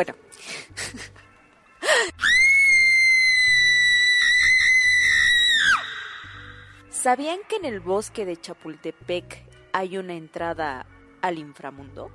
Bueno. ¿Sabían que en el bosque de Chapultepec hay una entrada al inframundo?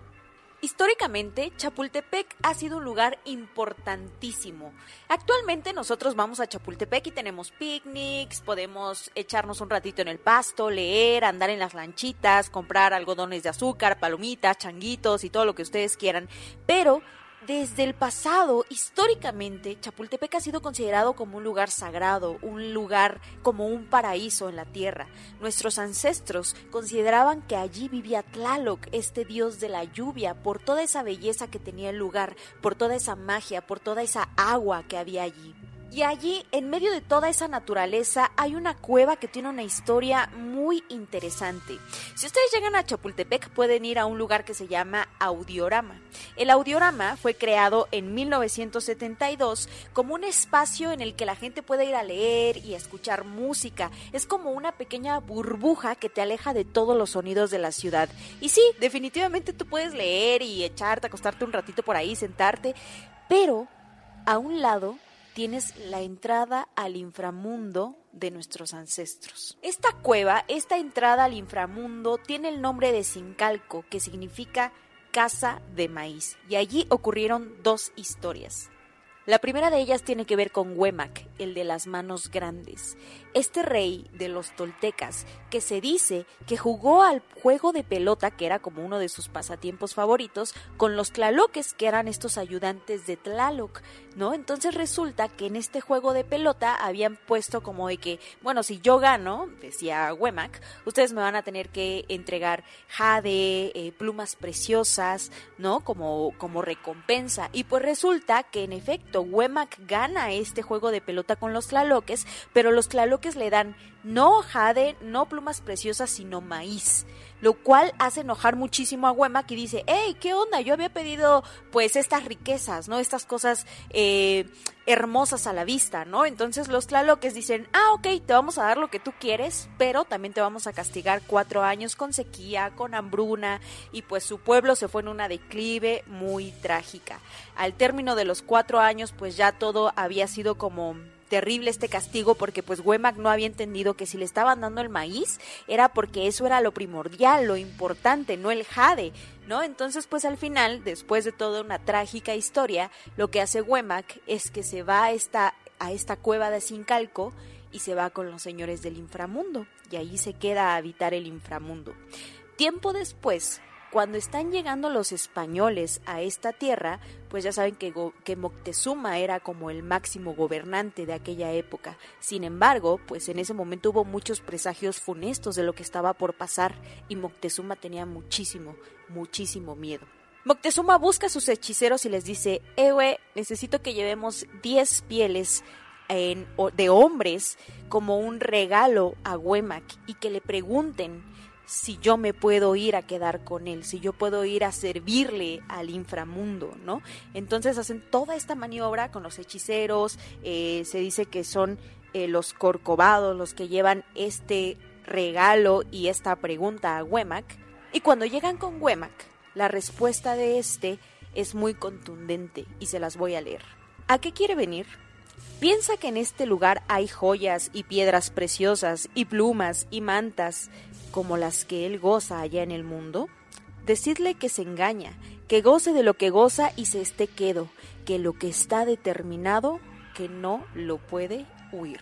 Históricamente, Chapultepec ha sido un lugar importantísimo. Actualmente nosotros vamos a Chapultepec y tenemos picnics, podemos echarnos un ratito en el pasto, leer, andar en las lanchitas, comprar algodones de azúcar, palomitas, changuitos y todo lo que ustedes quieran. Pero desde el pasado, históricamente, Chapultepec ha sido considerado como un lugar sagrado, un lugar como un paraíso en la tierra. Nuestros ancestros consideraban que allí vivía Tlaloc, este dios de la lluvia, por toda esa belleza que tenía el lugar, por toda esa magia, por toda esa agua que había allí. Y allí, en medio de toda esa naturaleza, hay una cueva que tiene una historia muy interesante. Si ustedes llegan a Chapultepec, pueden ir a un lugar que se llama Audiorama. El Audiorama fue creado en 1972 como un espacio en el que la gente puede ir a leer y escuchar música. Es como una pequeña burbuja que te aleja de todos los sonidos de la ciudad. Y sí, definitivamente tú puedes leer y echarte, acostarte un ratito por ahí, sentarte, pero a un lado tienes la entrada al inframundo de nuestros ancestros. Esta cueva, esta entrada al inframundo, tiene el nombre de Sincalco, que significa casa de maíz, y allí ocurrieron dos historias. La primera de ellas tiene que ver con Huemac, el de las manos grandes. Este rey de los toltecas, que se dice que jugó al juego de pelota, que era como uno de sus pasatiempos favoritos, con los tlaloques, que eran estos ayudantes de Tlaloc, ¿no? Entonces resulta que en este juego de pelota habían puesto como de que, bueno, si yo gano, decía Huemac, ustedes me van a tener que entregar jade, eh, plumas preciosas, ¿no? Como, como recompensa. Y pues resulta que en efecto, Huemac gana este juego de pelota con los tlaloques, pero los tlaloques le dan no jade, no plumas preciosas, sino maíz, lo cual hace enojar muchísimo a Huemac y dice, hey, ¿qué onda? Yo había pedido pues estas riquezas, ¿no? Estas cosas eh, hermosas a la vista, ¿no? Entonces los tlaloques dicen, ah, ok, te vamos a dar lo que tú quieres, pero también te vamos a castigar cuatro años con sequía, con hambruna, y pues su pueblo se fue en una declive muy trágica. Al término de los cuatro años, pues ya todo había sido como terrible este castigo porque pues Huemac no había entendido que si le estaban dando el maíz era porque eso era lo primordial, lo importante, no el jade, ¿no? Entonces pues al final, después de toda una trágica historia, lo que hace Huemac es que se va a esta, a esta cueva de Sincalco y se va con los señores del inframundo y ahí se queda a habitar el inframundo. Tiempo después, cuando están llegando los españoles a esta tierra, pues ya saben que, Moctezuma era como el máximo gobernante de aquella época. Sin embargo, pues en ese momento hubo muchos presagios funestos de lo que estaba por pasar y Moctezuma tenía muchísimo, muchísimo miedo. Moctezuma busca a sus hechiceros y les dice, Ewe, necesito que llevemos 10 pieles de hombres como un regalo a Huemac y que le pregunten si yo me puedo ir a quedar con él, si yo puedo ir a servirle al inframundo, ¿no? Entonces hacen toda esta maniobra con los hechiceros, eh, se dice que son eh, los corcovados los que llevan este regalo y esta pregunta a Huemac, y cuando llegan con Huemac, la respuesta de este es muy contundente y se las voy a leer. ¿A qué quiere venir? Piensa que en este lugar hay joyas y piedras preciosas y plumas y mantas como las que él goza allá en el mundo? Decidle que se engaña, que goce de lo que goza y se esté quedo, que lo que está determinado, que no lo puede huir.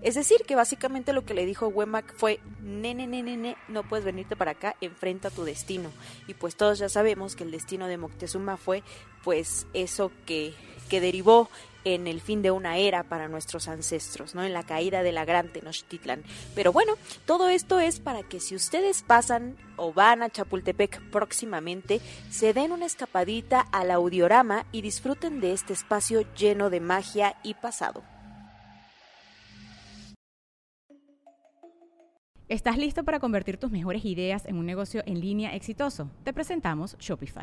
Es decir, que básicamente lo que le dijo Wemac fue, nene, nene, no puedes venirte para acá, enfrenta tu destino. Y pues todos ya sabemos que el destino de Moctezuma fue pues eso que, que derivó en el fin de una era para nuestros ancestros, ¿no? En la caída de la gran Tenochtitlan. Pero bueno, todo esto es para que si ustedes pasan o van a Chapultepec próximamente, se den una escapadita al audiorama y disfruten de este espacio lleno de magia y pasado. ¿Estás listo para convertir tus mejores ideas en un negocio en línea exitoso? Te presentamos Shopify.